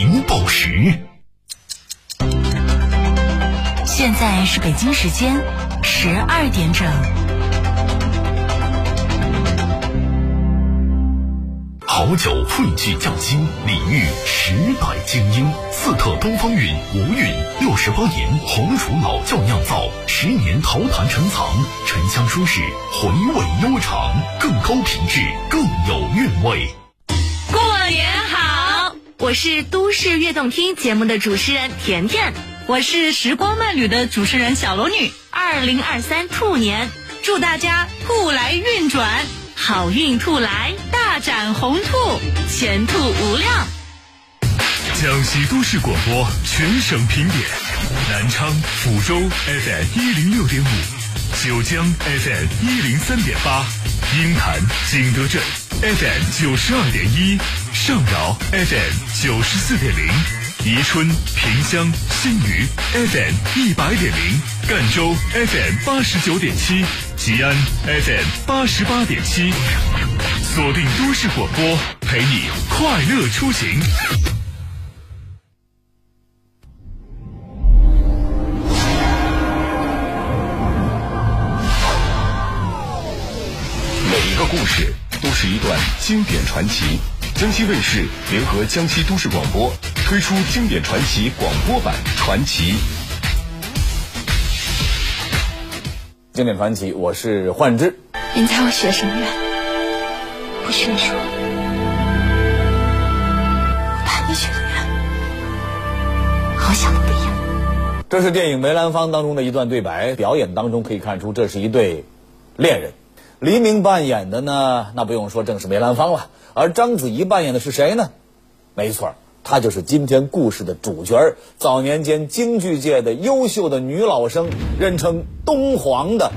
您报时。现在是北京时间十二点整。好酒汇聚匠心，礼遇时代精英。四特东方韵无韵六十八年红薯老窖酿造，十年陶坛陈藏，沉香舒适，回味悠长，更高品质，更有韵味。我是都市悦动听节目的主持人甜甜，我是时光慢旅的主持人小龙女。二零二三兔年，祝大家兔来运转，好运兔来，大展宏兔，前途无量。江西都市广播全省评点：南昌、抚州 FM 一零六点五，九江 FM 一零三点八，鹰潭、景德镇 FM 九十二点一，上饶 FM 九十四点零，宜春、萍乡、新余 FM 一百点零，赣州 FM 八十九点七，吉安 FM 八十八点七，锁定都市广播，陪你快乐出行。是一段经典传奇。江西卫视联合江西都市广播推出经典传奇广播版《传奇》。经典传奇，我是幻之。您猜我许的什么愿？不许你说。我怕你许的愿，好想不一样。这是电影《梅兰芳》当中的一段对白，表演当中可以看出这是一对恋人。黎明扮演的呢，那不用说，正是梅兰芳了。而章子怡扮演的是谁呢？没错，她就是今天故事的主角早年间京剧界的优秀的女老生，人称“东皇”的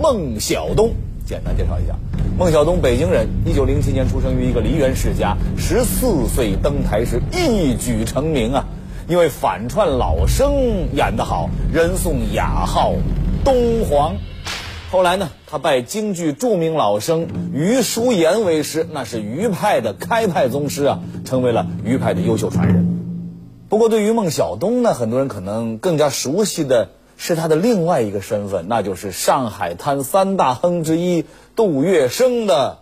孟小冬。简单介绍一下，孟小冬，北京人，一九零七年出生于一个梨园世家，十四岁登台是一举成名啊！因为反串老生演得好，人送雅号“东皇”。后来呢，他拜京剧著名老生于淑妍为师，那是余派的开派宗师啊，成为了余派的优秀传人。不过，对于孟小冬呢，很多人可能更加熟悉的是他的另外一个身份，那就是上海滩三大亨之一杜月笙的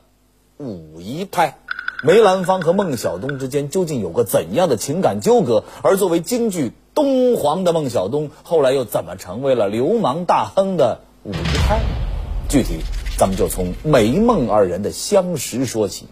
武夷派。梅兰芳和孟小冬之间究竟有个怎样的情感纠葛？而作为京剧东皇的孟小冬，后来又怎么成为了流氓大亨的？武夷派，具体咱们就从梅孟二人的相识说起。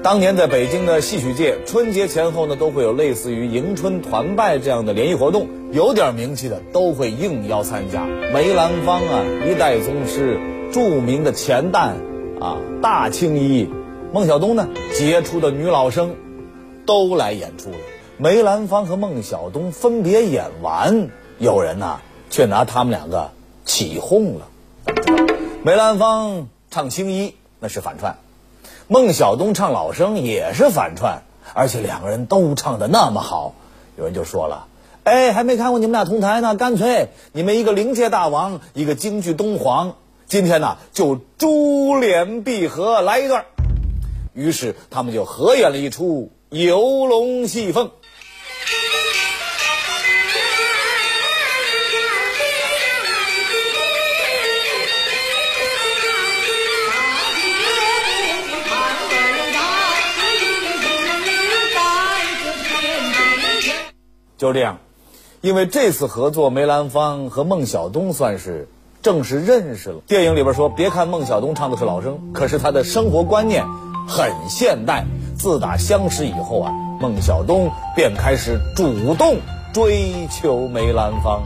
当年在北京的戏曲界，春节前后呢都会有类似于迎春团拜这样的联谊活动，有点名气的都会应邀参加。梅兰芳啊，一代宗师，著名的钱旦啊，大青衣，孟小冬呢，杰出的女老生，都来演出了。梅兰芳和孟小冬分别演完，有人呐却拿他们两个。起哄了。梅兰芳唱青衣那是反串，孟小冬唱老生也是反串，而且两个人都唱的那么好，有人就说了：“哎，还没看过你们俩同台呢，干脆你们一个灵界大王，一个京剧东皇，今天呢就珠联璧合来一段。”于是他们就合演了一出游龙戏凤。就这样，因为这次合作，梅兰芳和孟小冬算是正式认识了。电影里边说，别看孟小冬唱的是老生，可是他的生活观念很现代。自打相识以后啊，孟小冬便开始主动追求梅兰芳。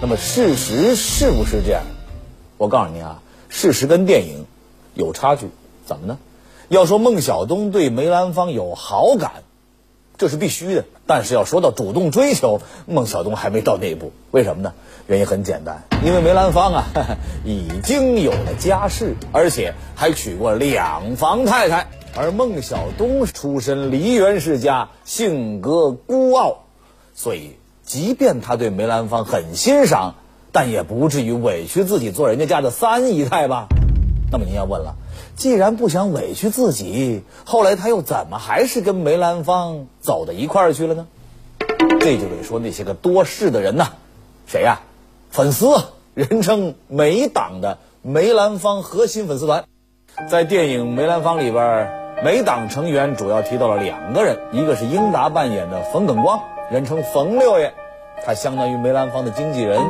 那么事实是不是这样？我告诉您啊，事实跟电影有差距。怎么呢？要说孟小冬对梅兰芳有好感。这是必须的，但是要说到主动追求，孟小冬还没到那一步。为什么呢？原因很简单，因为梅兰芳啊 已经有了家室，而且还娶过两房太太，而孟小冬出身梨园世家，性格孤傲，所以即便他对梅兰芳很欣赏，但也不至于委屈自己做人家家的三姨太吧？那么您要问了。既然不想委屈自己，后来他又怎么还是跟梅兰芳走到一块儿去了呢？这就得说那些个多事的人呐，谁呀？粉丝，人称梅党的梅兰芳核心粉丝团，在电影《梅兰芳》里边，梅党成员主要提到了两个人，一个是英达扮演的冯耿光，人称冯六爷，他相当于梅兰芳的经纪人；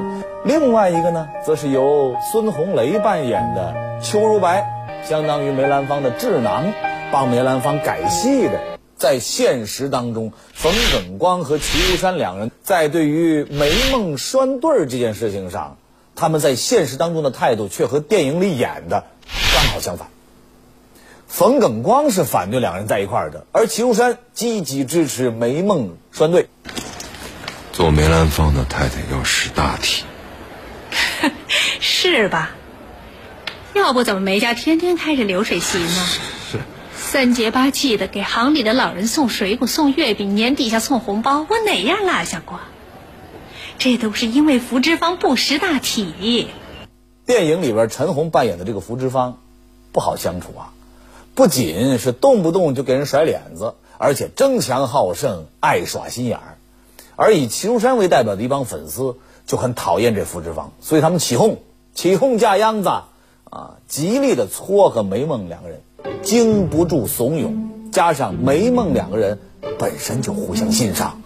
另外一个呢，则是由孙红雷扮演的邱如白。相当于梅兰芳的智囊，帮梅兰芳改戏的。在现实当中，冯耿光和齐如山两人在对于梅梦拴对儿这件事情上，他们在现实当中的态度却和电影里演的刚好相反。冯耿光是反对两人在一块儿的，而齐如山积极支持梅梦拴对。做梅兰芳的太太要识大体，是吧？要不怎么梅家天天开着流水席呢？是三节八气的给行里的老人送水果、送月饼，年底下送红包，我哪样落下过？这都是因为福芝芳不识大体。电影里边陈红扮演的这个福芝芳，不好相处啊！不仅是动不动就给人甩脸子，而且争强好胜，爱耍心眼儿。而以齐如山为代表的一帮粉丝就很讨厌这福芝芳，所以他们起哄，起哄架秧子。啊，极力的撮合梅梦两个人，经不住怂恿，加上梅梦两个人本身就互相欣赏，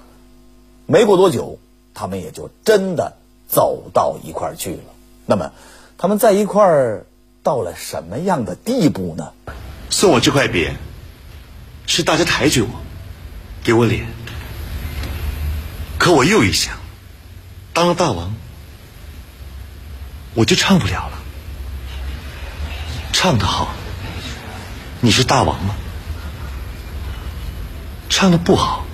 没过多久，他们也就真的走到一块儿去了。那么，他们在一块儿到了什么样的地步呢？送我这块匾，是大家抬举我，给我脸。可我又一想，当了大王，我就唱不了了。唱得好，你是大王吗？唱的不好，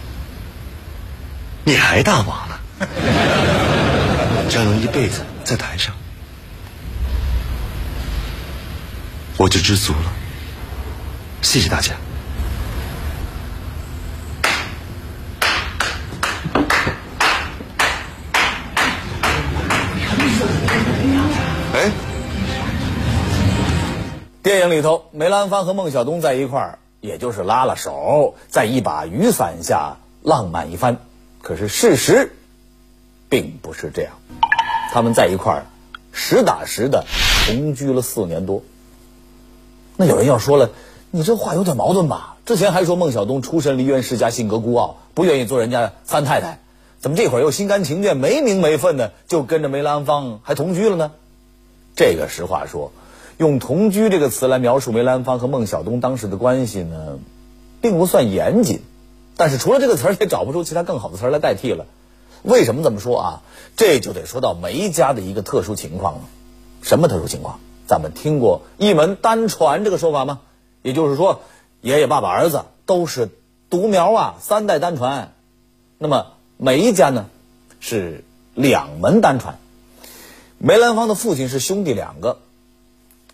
你还大王呢？只要能一辈子在台上，我就知足了。谢谢大家。电影里头，梅兰芳和孟小冬在一块儿，也就是拉了手，在一把雨伞下浪漫一番。可是事实并不是这样，他们在一块儿实打实的同居了四年多。那有人要说了，你这话有点矛盾吧？之前还说孟小冬出身梨园世家，性格孤傲，不愿意做人家三太太，怎么这会儿又心甘情愿、没名没分的就跟着梅兰芳还同居了呢？这个实话说。用“同居”这个词来描述梅兰芳和孟小冬当时的关系呢，并不算严谨，但是除了这个词儿，也找不出其他更好的词儿来代替了。为什么这么说啊？这就得说到梅家的一个特殊情况了。什么特殊情况？咱们听过“一门单传”这个说法吗？也就是说，爷爷、爸爸、儿子都是独苗啊，三代单传。那么梅家呢，是两门单传。梅兰芳的父亲是兄弟两个。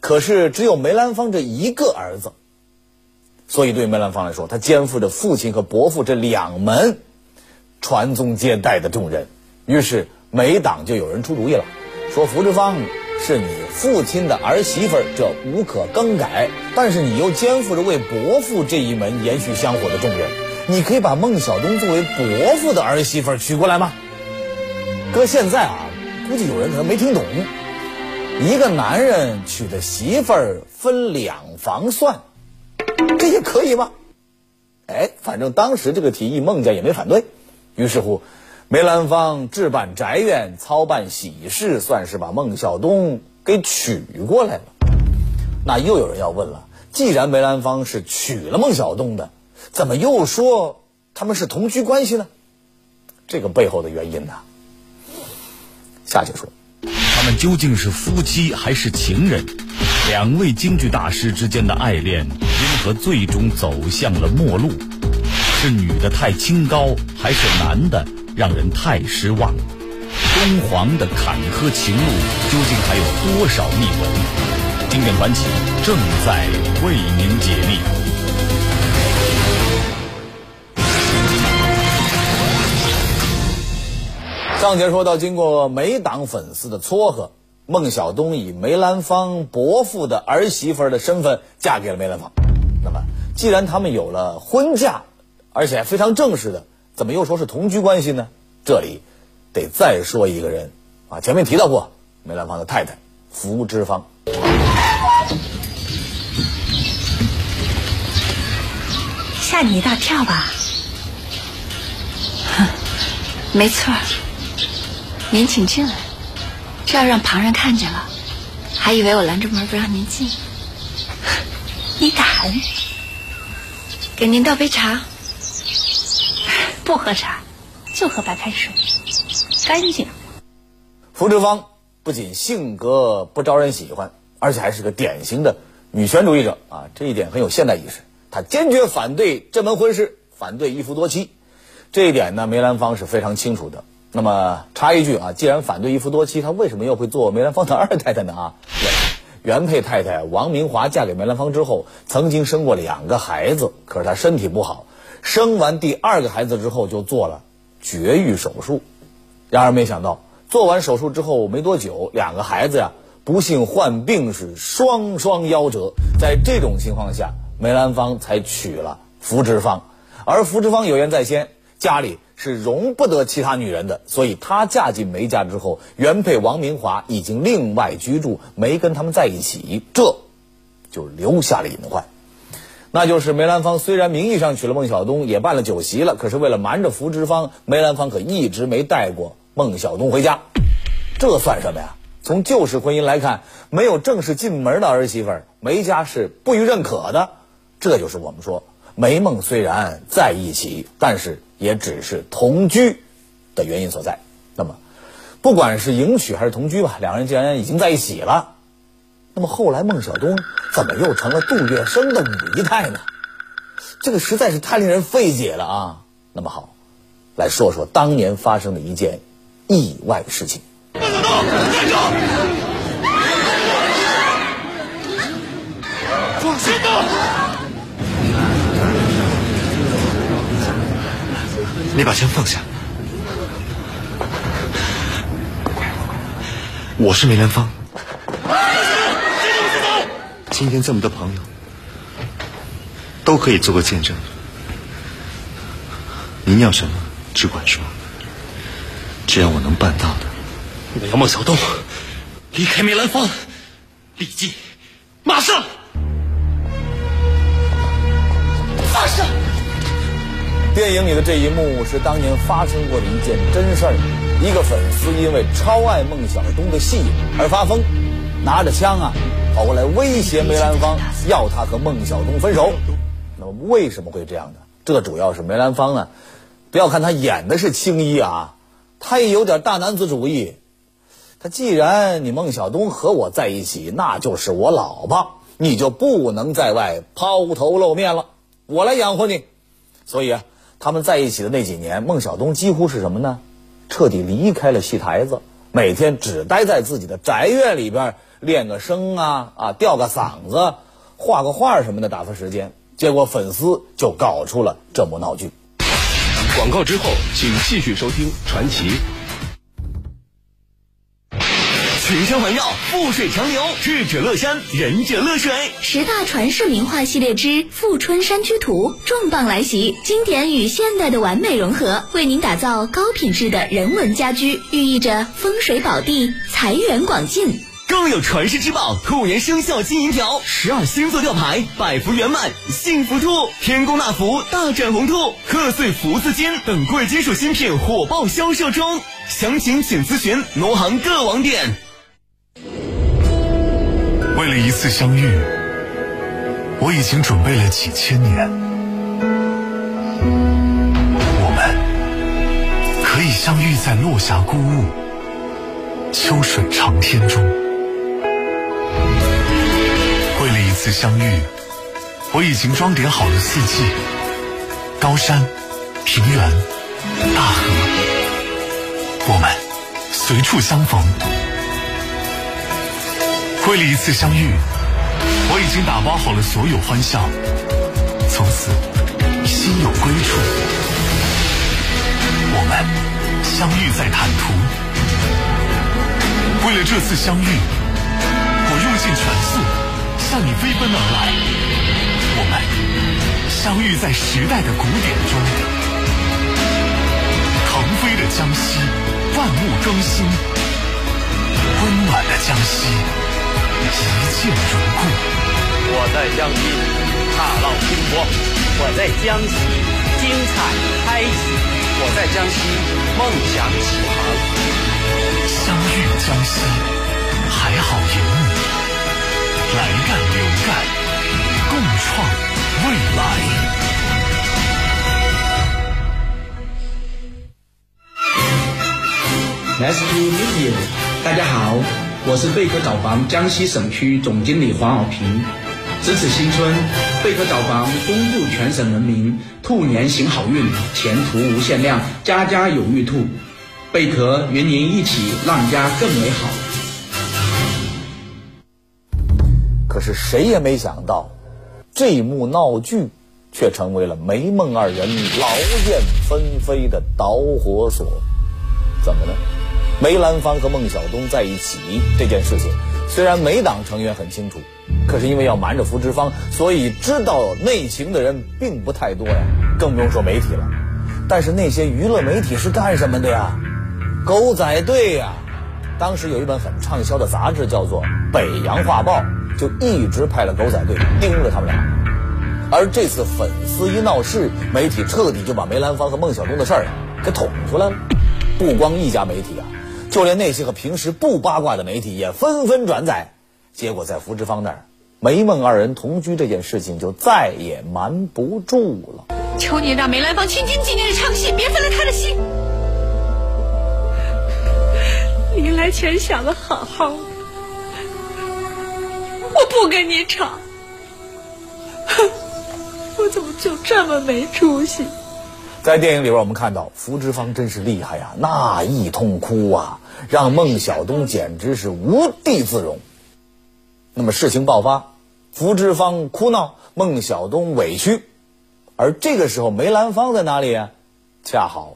可是只有梅兰芳这一个儿子，所以对梅兰芳来说，他肩负着父亲和伯父这两门传宗接代的重任。于是梅党就有人出主意了，说福芝芳是你父亲的儿媳妇，这无可更改。但是你又肩负着为伯父这一门延续香火的重任，你可以把孟小冬作为伯父的儿媳妇娶过来吗？搁现在啊，估计有人可能没听懂。一个男人娶的媳妇儿分两房算，这也可以吗？哎，反正当时这个提议孟家也没反对，于是乎，梅兰芳置办宅院、操办喜事，算是把孟小冬给娶过来了。那又有人要问了：既然梅兰芳是娶了孟小冬的，怎么又说他们是同居关系呢？这个背后的原因呢？下去说。他们究竟是夫妻还是情人？两位京剧大师之间的爱恋，因何最终走向了末路？是女的太清高，还是男的让人太失望？东皇的坎坷情路，究竟还有多少秘闻？经典传奇正在为您解密。上节说到，经过梅党粉丝的撮合，孟小冬以梅兰芳伯父的儿媳妇的身份嫁给了梅兰芳。那么，既然他们有了婚嫁，而且非常正式的，怎么又说是同居关系呢？这里得再说一个人啊，前面提到过梅兰芳的太太福芝芳。吓你一大跳吧？哼，没错您请进来。这要让旁人看见了，还以为我拦着门不让您进。你敢？给您倒杯茶。不喝茶，就喝白开水，干净。福芝芳不仅性格不招人喜欢，而且还是个典型的女权主义者啊，这一点很有现代意识。她坚决反对这门婚事，反对一夫多妻，这一点呢，梅兰芳是非常清楚的。那么插一句啊，既然反对一夫多妻，他为什么又会做梅兰芳的二太太呢？啊，原配太太王明华嫁给梅兰芳之后，曾经生过两个孩子，可是她身体不好，生完第二个孩子之后就做了绝育手术。然而没想到，做完手术之后没多久，两个孩子呀不幸患病，是双双夭折。在这种情况下，梅兰芳才娶了福芝芳，而福芝芳有言在先，家里是容不得其他女人的，所以她嫁进梅家之后，原配王明华已经另外居住，没跟他们在一起，这就留下了隐患。那就是梅兰芳虽然名义上娶了孟小冬，也办了酒席了，可是为了瞒着福芝芳，梅兰芳可一直没带过孟小冬回家。这算什么呀？从旧式婚姻来看，没有正式进门的儿媳妇，梅家是不予认可的。这就是我们说梅孟虽然在一起，但是也只是同居的原因所在。那么，不管是迎娶还是同居吧，两人既然已经在一起了，那么后来孟小冬怎么又成了杜月笙的五姨太呢？这个实在是太令人费解了啊！那么好，来说说当年发生的一件意外事情。孟小冬，站住！放心你把枪放下。我是梅兰芳。今天这么多朋友都可以做个见证。您要什么，只管说。只要我能办到的。我要孟小冬离开梅兰芳，立即，马上。放手。电影里的这一幕是当年发生过的一件真事儿。一个粉丝因为超爱孟小冬的戏而发疯，拿着枪啊跑过来威胁梅兰芳，要他和孟小冬分手。那么为什么会这样呢？这主要是梅兰芳呢，不要看他演的是青衣啊，他也有点大男子主义。他既然你孟小冬和我在一起，那就是我老婆，你就不能在外抛头露面了，我来养活你。所以啊。他们在一起的那几年，孟小冬几乎是什么呢？彻底离开了戏台子，每天只待在自己的宅院里边练个声啊啊，吊个嗓子，画个画什么的打发时间。结果粉丝就搞出了这幕闹剧。广告之后，请继续收听《传奇》。群山环绕，富水长流，智者乐山，仁者乐水。十大传世名画系列之《富春山居图》重磅来袭，经典与现代的完美融合，为您打造高品质的人文家居，寓意着风水宝地，财源广进。更有传世之宝兔年生肖金银条，十二星座吊牌，百福圆满，幸福兔，天宫纳福，大展宏兔，贺岁福字金等贵金属新品火爆销售中，详情请咨询农行各网点。为了一次相遇，我已经准备了几千年。我们可以相遇在落霞孤鹜、秋水长天中。为了一次相遇，我已经装点好了四季、高山、平原、大河。我们随处相逢。为了一次相遇，我已经打包好了所有欢笑，从此心有归处。我们相遇在坦途，为了这次相遇，我用尽全速向你飞奔而来。我们相遇在时代的鼓点中，腾飞的江西，万物更新，温暖的江西，一见如故。我在江西踏浪拼搏，我在江西精彩开启。我在江西，梦想起航。相遇江西，还好有你。来干流干，共创未来。Nice to meet you，大家好，我是贝壳找房江西省区总经理黄晓平。值此新春，贝壳找房恭祝全省人民兔年行好运，前途无限量，家家有玉兔。贝壳与您一起让家更美好。可是谁也没想到，这一幕闹剧却成为了梅梦二人劳燕分飞的导火索。怎么了？梅兰芳和孟小冬在一起这件事情，虽然梅党成员很清楚。可是因为要瞒着福芝芳，所以知道内情的人并不太多呀，更不用说媒体了。但是那些娱乐媒体是干什么的呀？狗仔队呀！当时有一本很畅销的杂志叫做《北洋画报》，就一直派了狗仔队盯着他们俩。而这次粉丝一闹事，媒体彻底就把梅兰芳和孟小冬的事儿给捅出来了。不光一家媒体啊，就连那些个平时不八卦的媒体也纷纷转载。结果在福芝芳那儿。梅孟二人同居这件事情就再也瞒不住了。求你让梅兰芳清清静静的唱戏，别分了他的心。临来前想的好好的，我不跟你吵，哼 我怎么就这么没出息？在电影里边，我们看到福芝芳真是厉害呀，那一通哭啊，让孟小冬简直是无地自容。那么事情爆发，福芝芳哭闹，孟小冬委屈，而这个时候梅兰芳在哪里呀？恰好，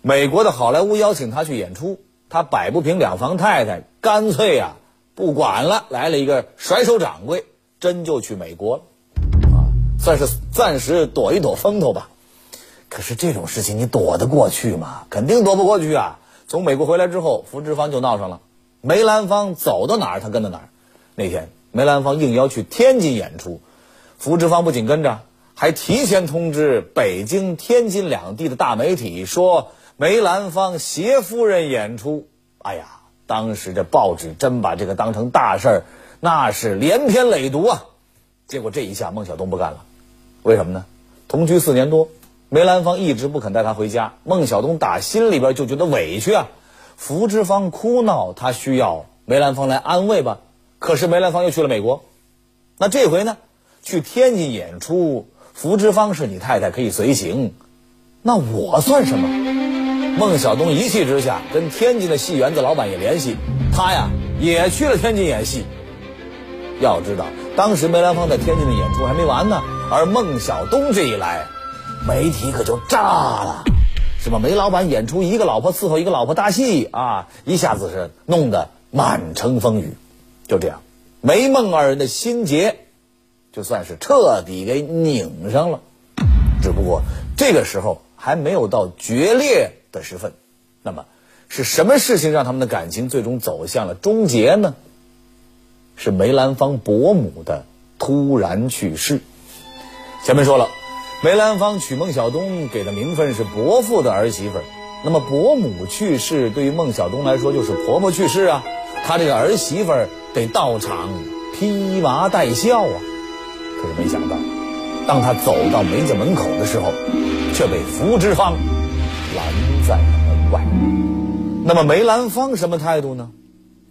美国的好莱坞邀请他去演出，他摆不平两房太太，干脆呀不管了，来了一个甩手掌柜，真就去美国了，啊，算是暂时躲一躲风头吧。可是这种事情你躲得过去吗？肯定躲不过去啊！从美国回来之后，福芝芳就闹上了，梅兰芳走到哪儿他跟到哪儿。那天梅兰芳应邀去天津演出，福芝芳不仅跟着，还提前通知北京、天津两地的大媒体说梅兰芳携夫人演出。哎呀，当时这报纸真把这个当成大事儿，那是连篇累牍啊。结果这一下孟小冬不干了，为什么呢？同居四年多，梅兰芳一直不肯带他回家，孟小冬打心里边就觉得委屈啊。福芝芳哭闹，他需要梅兰芳来安慰吧。可是梅兰芳又去了美国，那这回呢？去天津演出，福芝芳是你太太，可以随行，那我算什么？孟小冬一气之下，跟天津的戏园子老板也联系，他呀也去了天津演戏。要知道，当时梅兰芳在天津的演出还没完呢，而孟小冬这一来，媒体可就炸了，什么梅老板演出一个老婆伺候一个老婆大戏啊，一下子是弄得满城风雨。就这样，梅孟二人的心结，就算是彻底给拧上了。只不过这个时候还没有到决裂的时分。那么，是什么事情让他们的感情最终走向了终结呢？是梅兰芳伯母的突然去世。前面说了，梅兰芳娶孟小冬给的名分是伯父的儿媳妇儿。那么伯母去世，对于孟小冬来说就是婆婆去世啊。他这个儿媳妇儿。得到场披麻戴孝啊！可是没想到，当他走到梅家门口的时候，却被福芝芳拦在了门外。那么梅兰芳什么态度呢？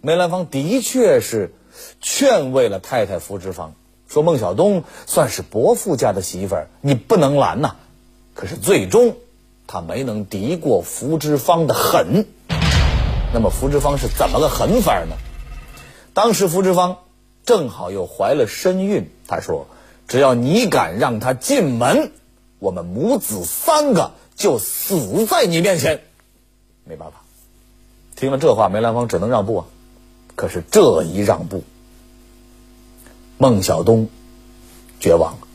梅兰芳的确是劝慰了太太福芝芳，说孟小冬算是伯父家的媳妇儿，你不能拦呐。可是最终他没能敌过福芝芳的狠。那么福芝芳是怎么个狠法呢？当时福芝芳正好又怀了身孕，他说：“只要你敢让他进门，我们母子三个就死在你面前。”没办法，听了这话，梅兰芳只能让步啊。可是这一让步，孟小冬绝望了。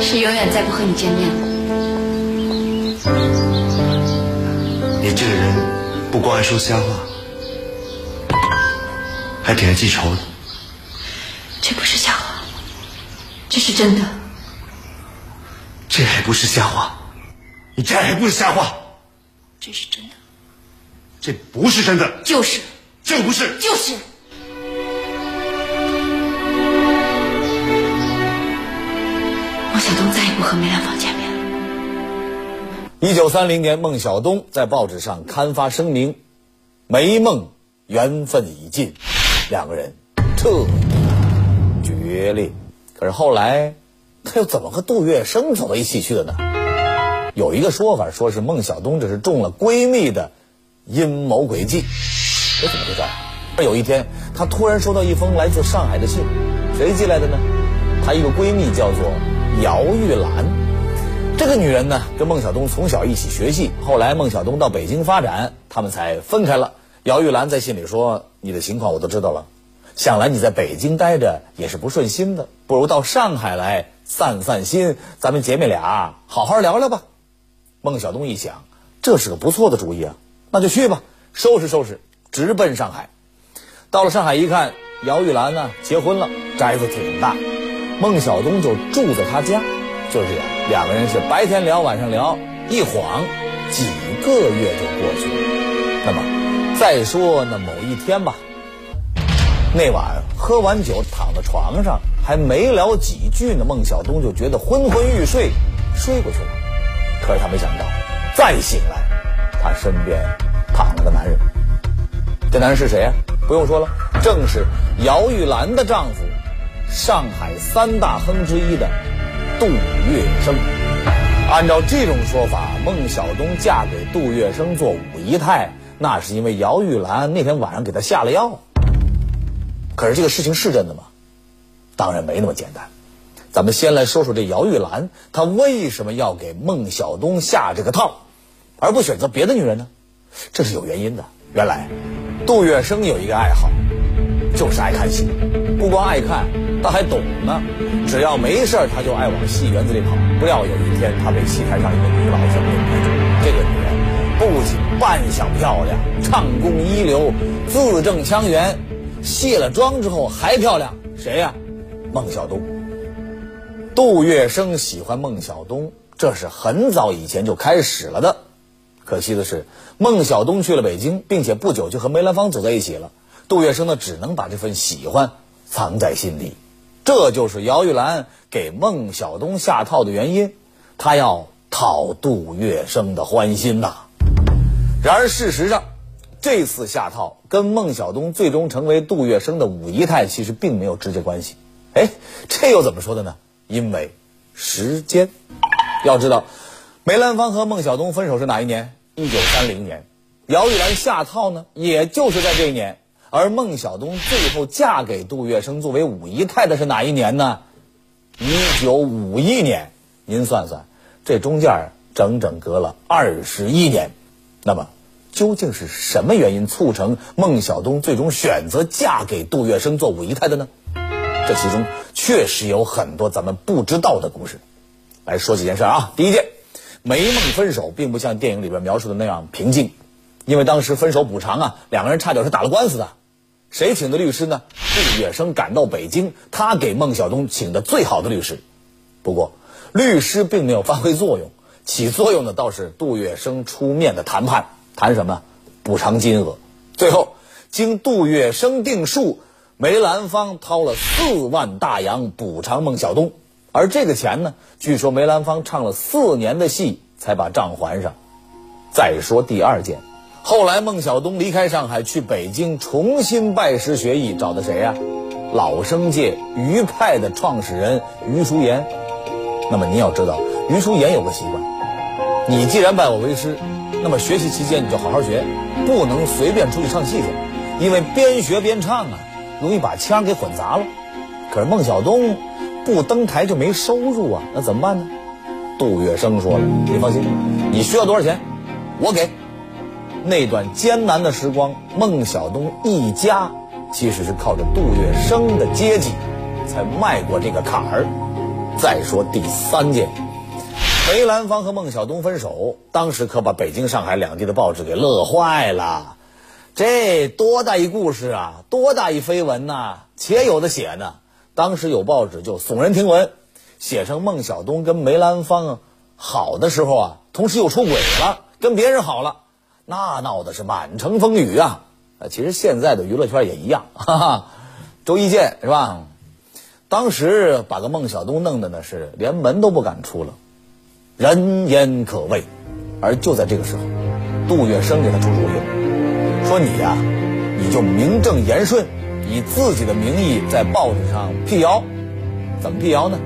是永远再不和你见面了。你这个人不光爱说瞎话，还挺爱记仇的。这不是瞎话，这是真的。这还不是瞎话，你这还不是瞎话，这是真的。这不是真的，就是，这不是，就是。孟小冬再也不和梅兰芳见面了。一九三零年，孟小冬在报纸上刊发声明：“梅孟缘分已尽，两个人彻底决裂。”可是后来，他又怎么和杜月笙走到一起去的呢？有一个说法，说是孟小冬这是中了闺蜜的阴谋诡计。这怎么回事？有一天，她突然收到一封来自上海的信，谁寄来的呢？她一个闺蜜叫做姚玉兰。这个女人呢，跟孟小冬从小一起学戏，后来孟小冬到北京发展，他们才分开了。姚玉兰在信里说：“你的情况我都知道了，想来你在北京待着也是不顺心的，不如到上海来散散心，咱们姐妹俩好好聊聊吧。”孟小冬一想，这是个不错的主意啊，那就去吧，收拾收拾，直奔上海。到了上海一看，姚玉兰呢结婚了，宅子挺大，孟小冬就住在他家。就是这样，两个人是白天聊，晚上聊，一晃几个月就过去了。那么，再说那某一天吧，那晚喝完酒，躺在床上，还没聊几句呢，孟小冬就觉得昏昏欲睡，睡过去了。可是他没想到，再醒来，他身边躺了个男人。这男人是谁呀、不用说了，正是姚玉兰的丈夫，上海三大亨之一的杜月笙。按照这种说法，孟小冬嫁给杜月笙做五姨太，那是因为姚玉兰那天晚上给她下了药。可是这个事情是真的吗？当然没那么简单。咱们先来说说这姚玉兰，她为什么要给孟小冬下这个套，而不选择别的女人呢？这是有原因的。原来，杜月笙有一个爱好，就是爱看戏。不光爱看，他还懂呢。只要没事儿，他就爱往戏园子里跑。不料有一天，他被戏台上一个女老生给迷住。这个女人不仅扮相漂亮，唱功一流，字正腔圆，卸了妆之后还漂亮。谁呀、孟小冬。杜月笙喜欢孟小冬，这是很早以前就开始了的。可惜的是，孟小冬去了北京，并且不久就和梅兰芳走在一起了。杜月笙呢，只能把这份喜欢藏在心里。这就是姚玉兰给孟小冬下套的原因，她要讨杜月笙的欢心呐。然而事实上，这次下套跟孟小冬最终成为杜月笙的五姨太其实并没有直接关系。哎，这又怎么说的呢？因为时间。要知道，梅兰芳和孟小冬分手是哪一年？一九三零年。姚玉兰下套呢，也就是在这一年。而孟小冬最后嫁给杜月笙作为五姨太的是哪一年呢？一九五一年。您算算，这中间整整隔了二十一年。那么，究竟是什么原因促成孟小冬最终选择嫁给杜月笙做五姨太的呢？这其中确实有很多咱们不知道的故事。来说几件事啊。第一件，梅孟分手并不像电影里边描述的那样平静，因为当时分手补偿啊，两个人差点是打了官司的。谁请的律师呢？杜月笙赶到北京，他给孟小冬请的最好的律师。不过，律师并没有发挥作用，起作用的倒是杜月笙出面的谈判，谈什么？补偿金额。最后，经杜月笙定数，梅兰芳掏了四万大洋补偿孟小冬，而这个钱呢，据说梅兰芳唱了四年的戏才把账还上。再说第二件。后来，孟小冬离开上海，去北京重新拜师学艺，找的谁呀、老生界余派的创始人余叔岩。那么您要知道，余叔岩有个习惯，你既然拜我为师，那么学习期间你就好好学，不能随便出去唱戏去，因为边学边唱啊，容易把腔给混杂了。可是孟小冬不登台就没收入啊，那怎么办呢？杜月笙说了：“你放心，你需要多少钱，我给。”那段艰难的时光，孟小冬一家其实是靠着杜月笙的接济，才迈过这个坎儿。再说第三件，梅兰芳和孟小冬分手，当时可把北京、上海两地的报纸给乐坏了。这多大一故事啊，多大一绯闻呐，且有的写呢。当时有报纸就耸人听闻，写成孟小冬跟梅兰芳好的时候啊，同时又出轨了，跟别人好了，那闹的是满城风雨啊。呃，其实现在的娱乐圈也一样，哈哈，周一见是吧？当时把个孟小冬弄的呢是连门都不敢出了，人言可畏。而就在这个时候，杜月笙给他出主意，说你呀，你就名正言顺。以自己的名义在报纸上辟谣，怎么辟谣呢？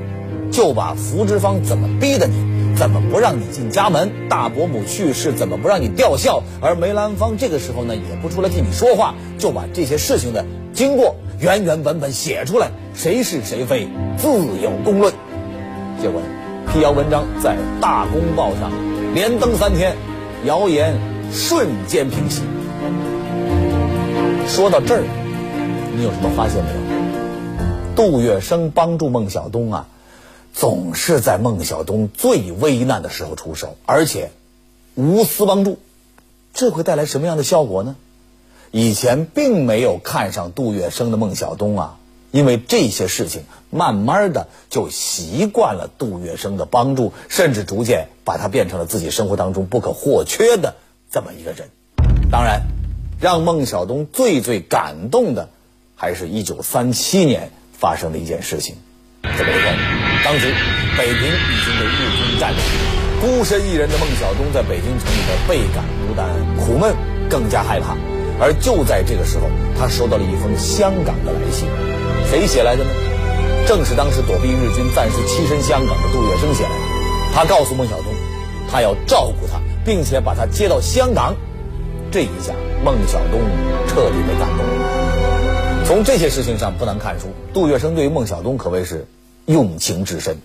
就把福芝芳怎么逼的你，怎么不让你进家门，大伯母去世怎么不让你吊孝，而梅兰芳这个时候呢也不出来替你说话，就把这些事情的经过原原本本写出来，谁是谁非自有公论。结果，辟谣文章在《大公报》上连登三天，谣言瞬间平息。说到这儿。你有什么发现没有？杜月笙帮助孟小冬啊，总是在孟小冬最危难的时候出手，而且无私帮助，这会带来什么样的效果呢？以前并没有看上杜月笙的孟小冬啊，因为这些事情，慢慢的就习惯了杜月笙的帮助，甚至逐渐把他变成了自己生活当中不可或缺的这么一个人。当然，让孟小冬最最感动的。还是一九三七年发生的一件事情，怎么回事？当时北平已经被日军占领，孤身一人的孟小冬在北京城里边倍感孤单、苦闷，更加害怕。而就在这个时候，他收到了一封香港的来信，谁写来的呢？正是当时躲避日军、暂时栖身香港的杜月笙写来的。他告诉孟小冬，他要照顾他，并且把他接到香港。这一下，孟小冬彻底被感动了。从这些事情上不难看出，杜月笙对于孟小冬可谓是用情至深。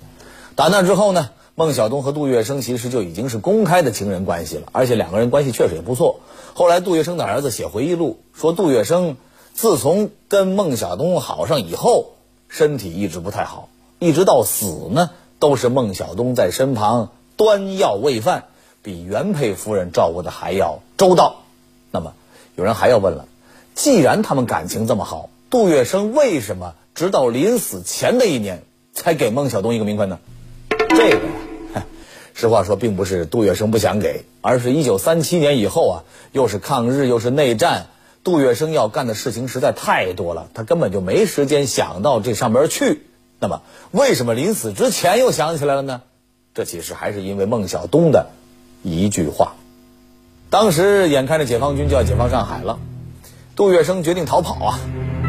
打那之后呢，孟小冬和杜月笙其实就已经是公开的情人关系了，而且两个人关系确实也不错。后来杜月笙的儿子写回忆录说，杜月笙自从跟孟小冬好上以后，身体一直不太好，一直到死呢，都是孟小冬在身旁端药喂饭，比原配夫人照顾的还要周到。那么，有人还要问了。既然他们感情这么好，杜月笙为什么直到临死前的一年才给孟小冬一个名分呢？这个呀，实话说，并不是杜月笙不想给，而是一九三七年以后啊，又是抗日又是内战，杜月笙要干的事情实在太多了，他根本就没时间想到这上边去。那么，为什么临死之前又想起来了呢？这其实还是因为孟小冬的一句话。当时眼看着解放军就要解放上海了。杜月笙决定逃跑啊，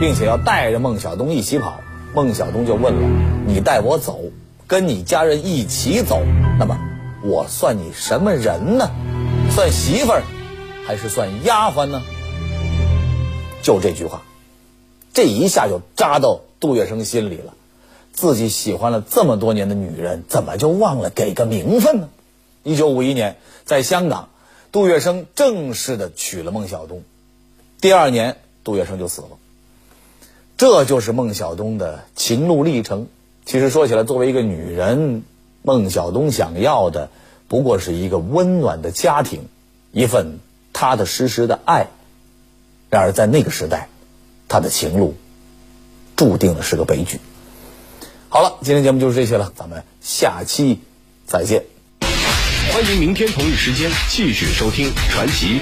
并且要带着孟小冬一起跑。孟小冬就问了：“你带我走，跟你家人一起走，那么我算你什么人呢？算媳妇儿，还是算丫鬟呢？”就这句话，这一下就扎到杜月笙心里了。自己喜欢了这么多年的女人，怎么就忘了给个名分呢？一九五一年，在香港，杜月笙正式的娶了孟小冬。第二年，杜月笙就死了。这就是孟小冬的情路历程。其实说起来，作为一个女人，孟小冬想要的不过是一个温暖的家庭，一份踏踏实实的爱。然而在那个时代，她的情路注定的是个悲剧。好了，今天节目就是这些了，咱们下期再见。欢迎明天同一时间继续收听《传奇》。